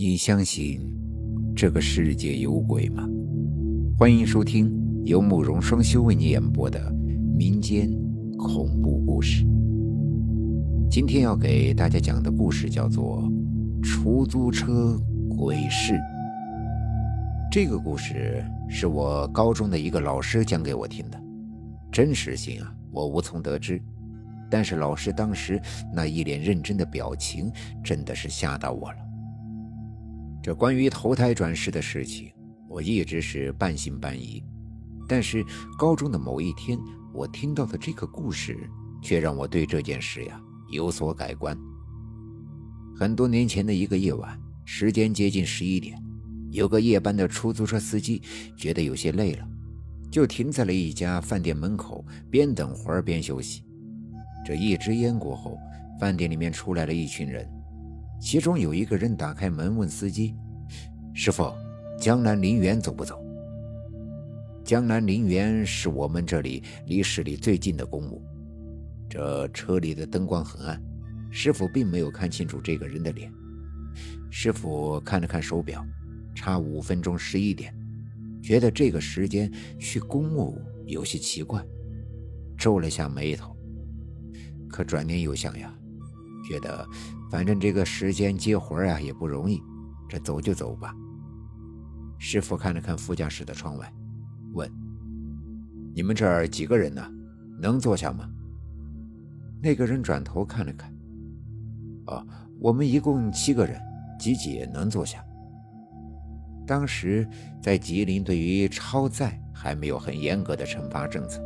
你相信这个世界有鬼吗？欢迎收听由慕容双修为你演播的民间恐怖故事。今天要给大家讲的故事叫做《出租车鬼事》。这个故事是我高中的一个老师讲给我听的，真实性啊，我无从得知。但是老师当时那一脸认真的表情，真的是吓到我了。这关于投胎转世的事情，我一直是半信半疑。但是高中的某一天，我听到的这个故事，却让我对这件事呀有所改观。很多年前的一个夜晚，时间接近十一点，有个夜班的出租车司机觉得有些累了，就停在了一家饭店门口，边等会儿边休息。这一支烟过后，饭店里面出来了一群人。其中有一个人打开门问司机：“师傅，江南陵园走不走？”江南陵园是我们这里离市里最近的公墓。这车里的灯光很暗，师傅并没有看清楚这个人的脸。师傅看了看手表，差五分钟十一点，觉得这个时间去公墓有些奇怪，皱了下眉头。可转念又想呀。觉得反正这个时间接活啊也不容易，这走就走吧。师傅看了看副驾驶的窗外，问：“你们这儿几个人呢？能坐下吗？”那个人转头看了看，“哦，我们一共七个人，几几能坐下。”当时在吉林，对于超载还没有很严格的惩罚政策。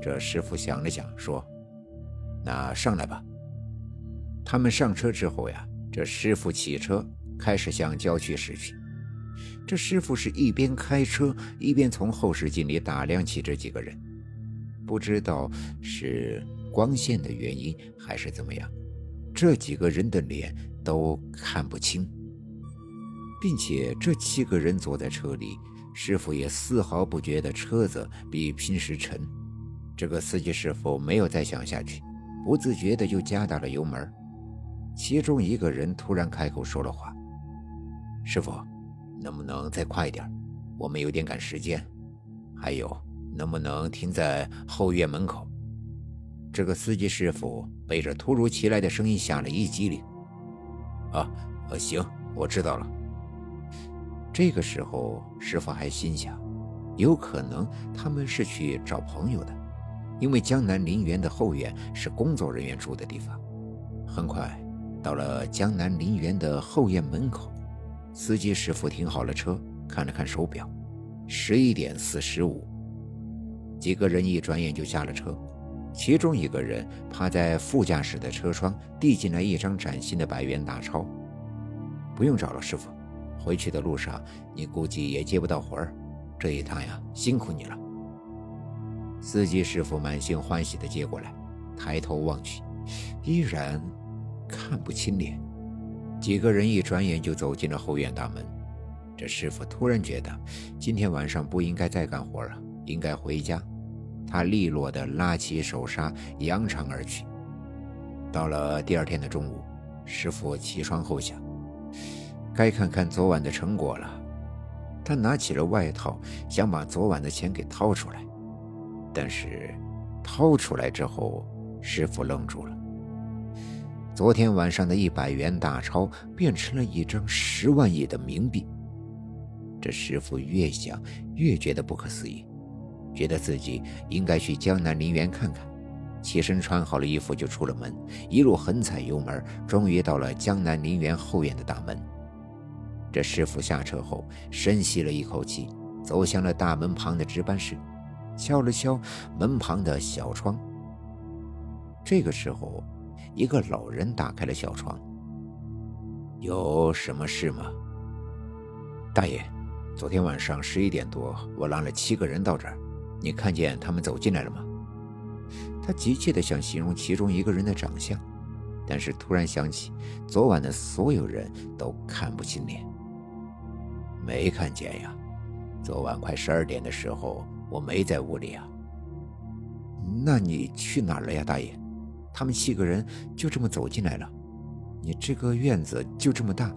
这师傅想了想，说：“那上来吧。”他们上车之后呀，这师傅骑车开始向郊区驶去。这师傅是一边开车一边从后视镜里打量起这几个人，不知道是光线的原因还是怎么样，这几个人的脸都看不清，并且这七个人坐在车里，师傅也丝毫不觉得车子比平时沉。这个司机师傅没有再想下去，不自觉的就加大了油门。其中一个人突然开口说了话：“师傅，能不能再快一点？我们有点赶时间。还有，能不能停在后院门口？”这个司机师傅被这突如其来的声音吓了一激灵。“啊，呃，行，我知道了。”这个时候，师傅还心想，有可能他们是去找朋友的，因为江南陵园的后院是工作人员住的地方。很快。到了江南陵园的后院门口，司机师傅停好了车，看了看手表，十一点四十五。几个人一转眼就下了车，其中一个人趴在副驾驶的车窗，递进来一张崭新的百元大钞。不用找了，师傅，回去的路上你估计也接不到活儿，这一趟呀，辛苦你了。司机师傅满心欢喜地接过来，抬头望去，依然。看不清脸，几个人一转眼就走进了后院大门。这师傅突然觉得今天晚上不应该再干活了，应该回家。他利落地拉起手刹，扬长而去。到了第二天的中午，师傅起床后想，该看看昨晚的成果了。他拿起了外套，想把昨晚的钱给掏出来，但是掏出来之后，师傅愣住了。昨天晚上的一百元大钞变成了一张十万亿的冥币，这师傅越想越觉得不可思议，觉得自己应该去江南陵园看看。起身穿好了衣服就出了门，一路狠踩油门，终于到了江南陵园后院的大门。这师傅下车后深吸了一口气，走向了大门旁的值班室，敲了敲门旁的小窗。这个时候。一个老人打开了小窗。有什么事吗，大爷？昨天晚上十一点多，我拉了七个人到这儿，你看见他们走进来了吗？他急切地想形容其中一个人的长相，但是突然想起昨晚的所有人都看不清脸，没看见呀。昨晚快十二点的时候，我没在屋里啊。那你去哪儿了呀，大爷？他们七个人就这么走进来了，你这个院子就这么大，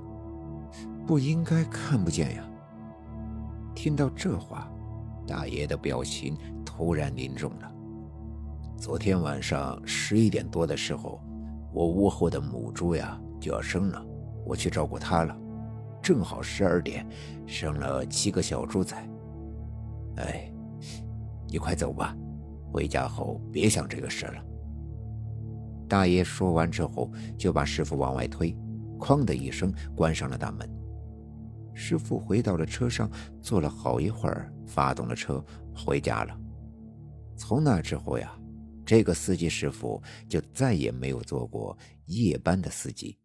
不应该看不见呀。听到这话，大爷的表情突然凝重了。昨天晚上十一点多的时候，我屋后的母猪呀就要生了，我去照顾它了。正好十二点，生了七个小猪崽。哎，你快走吧，回家后别想这个事了。大爷说完之后，就把师傅往外推，哐的一声关上了大门。师傅回到了车上，坐了好一会儿，发动了车回家了。从那之后呀。这个司机师傅就再也没有做过夜班的司机。